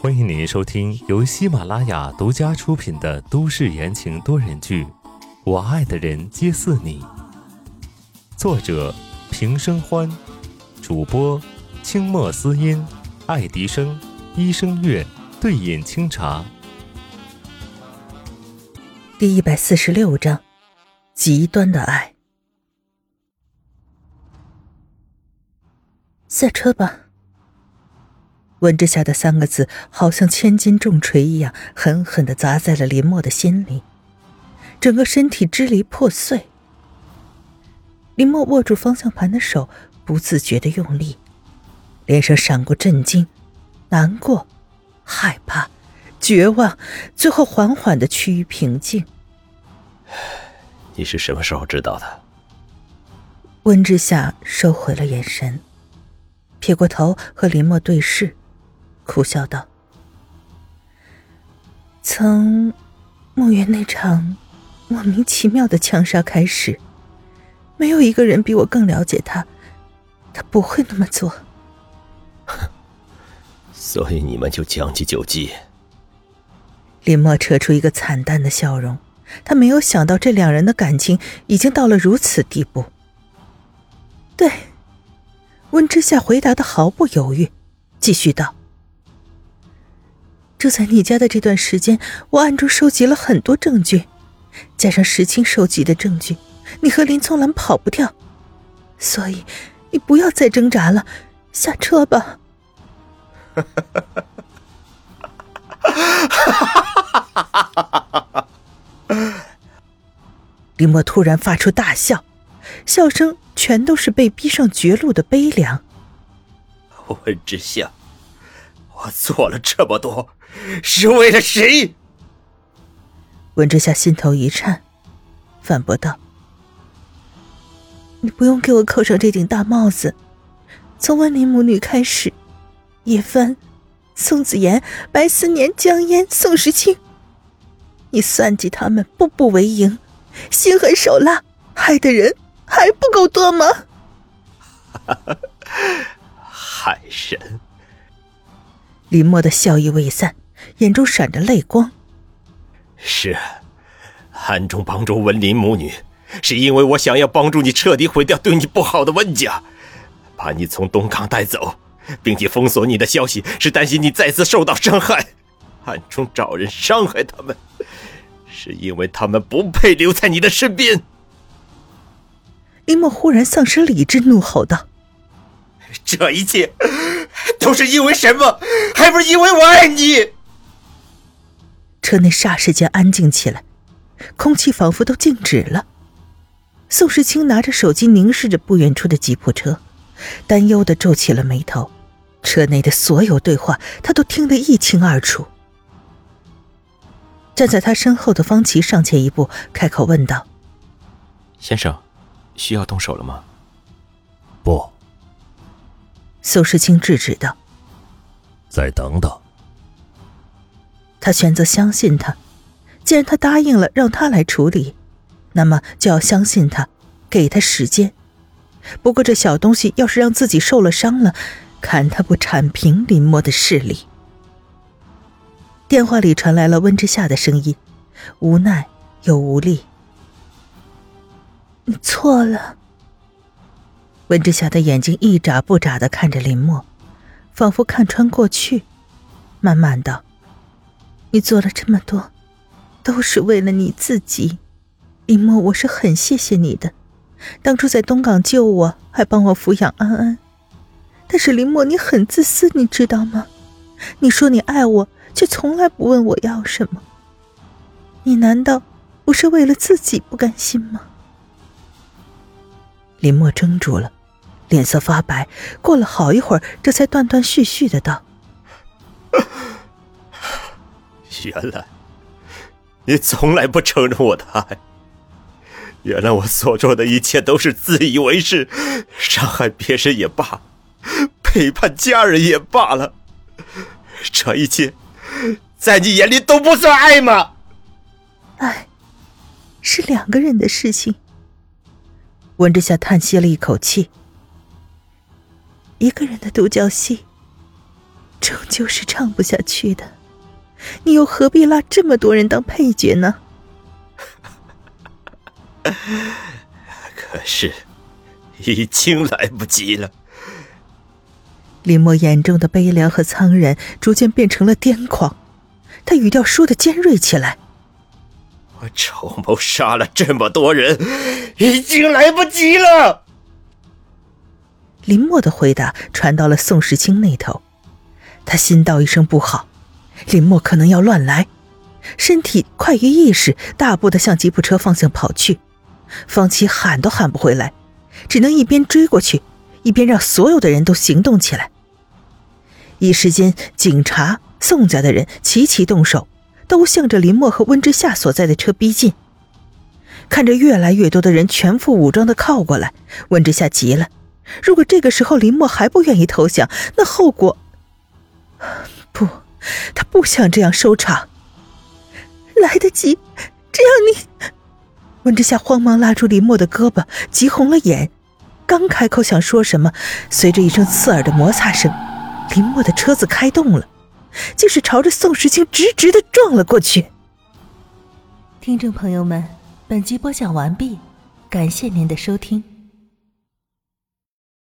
欢迎您收听由喜马拉雅独家出品的都市言情多人剧《我爱的人皆似你》，作者平生欢，主播清墨思音、爱迪生、医生月、对饮清茶。第一百四十六章，极端的爱。下车吧。温之夏的三个字好像千斤重锤一样，狠狠的砸在了林墨的心里，整个身体支离破碎。林墨握住方向盘的手不自觉的用力，脸上闪过震惊、难过、害怕、绝望，最后缓缓的趋于平静。你是什么时候知道的？温之夏收回了眼神，撇过头和林墨对视。苦笑道：“从墓园那场莫名其妙的枪杀开始，没有一个人比我更了解他。他不会那么做。所以你们就将计就计。”林墨扯出一个惨淡的笑容，他没有想到这两人的感情已经到了如此地步。对，温之夏回答的毫不犹豫，继续道。住在你家的这段时间，我暗中收集了很多证据，加上石青收集的证据，你和林从兰跑不掉，所以你不要再挣扎了，下车吧。林墨突然发出大笑，笑声全都是被逼上绝路的悲凉。温之夏。我做了这么多，是为了谁？温之夏心头一颤，反驳道：“你不用给我扣上这顶大帽子。从温林母女开始，叶帆、宋子妍、白思年、江烟、宋时清，你算计他们，步步为营，心狠手辣，害的人还不够多吗？” 海神。林墨的笑意未散，眼中闪着泪光。是，暗中帮助文林母女，是因为我想要帮助你彻底毁掉对你不好的温家，把你从东港带走，并且封锁你的消息，是担心你再次受到伤害，暗中找人伤害他们，是因为他们不配留在你的身边。林墨忽然丧失理智，怒吼道。这一切都是因为什么？还不是因为我爱你？车内霎时间安静起来，空气仿佛都静止了。宋时清拿着手机凝视着不远处的吉普车，担忧的皱起了眉头。车内的所有对话，他都听得一清二楚。站在他身后的方琦上前一步，开口问道：“先生，需要动手了吗？”“不。”苏世清制止道：“再等等。”他选择相信他，既然他答应了让他来处理，那么就要相信他，给他时间。不过这小东西要是让自己受了伤了，看他不铲平林墨的势力。电话里传来了温之夏的声音，无奈又无力：“你错了。”温之夏的眼睛一眨不眨的看着林墨，仿佛看穿过去，慢慢道：“你做了这么多，都是为了你自己。林墨，我是很谢谢你的，当初在东港救我，还帮我抚养安安。但是林墨，你很自私，你知道吗？你说你爱我，却从来不问我要什么。你难道不是为了自己不甘心吗？”林墨怔住了。脸色发白，过了好一会儿，这才断断续续的道：“原来你从来不承认我的爱，原来我所做的一切都是自以为是，伤害别人也罢，背叛家人也罢了，这一切在你眼里都不算爱吗？爱是两个人的事情。”温之夏叹息了一口气。一个人的独角戏，终究是唱不下去的。你又何必拉这么多人当配角呢？可是，已经来不及了。林墨眼中的悲凉和苍然逐渐变成了癫狂，他语调说的尖锐起来：“我筹谋杀了这么多人，已经来不及了。”林墨的回答传到了宋时清那头，他心道一声不好，林墨可能要乱来，身体快于意识，大步的向吉普车方向跑去。方琦喊都喊不回来，只能一边追过去，一边让所有的人都行动起来。一时间，警察、宋家的人齐齐动手，都向着林墨和温之夏所在的车逼近。看着越来越多的人全副武装的靠过来，温之夏急了。如果这个时候林墨还不愿意投降，那后果……不，他不想这样收场。来得及，只要你……温之夏慌忙拉住林墨的胳膊，急红了眼。刚开口想说什么，随着一声刺耳的摩擦声，林墨的车子开动了，竟是朝着宋时清直直的撞了过去。听众朋友们，本集播讲完毕，感谢您的收听。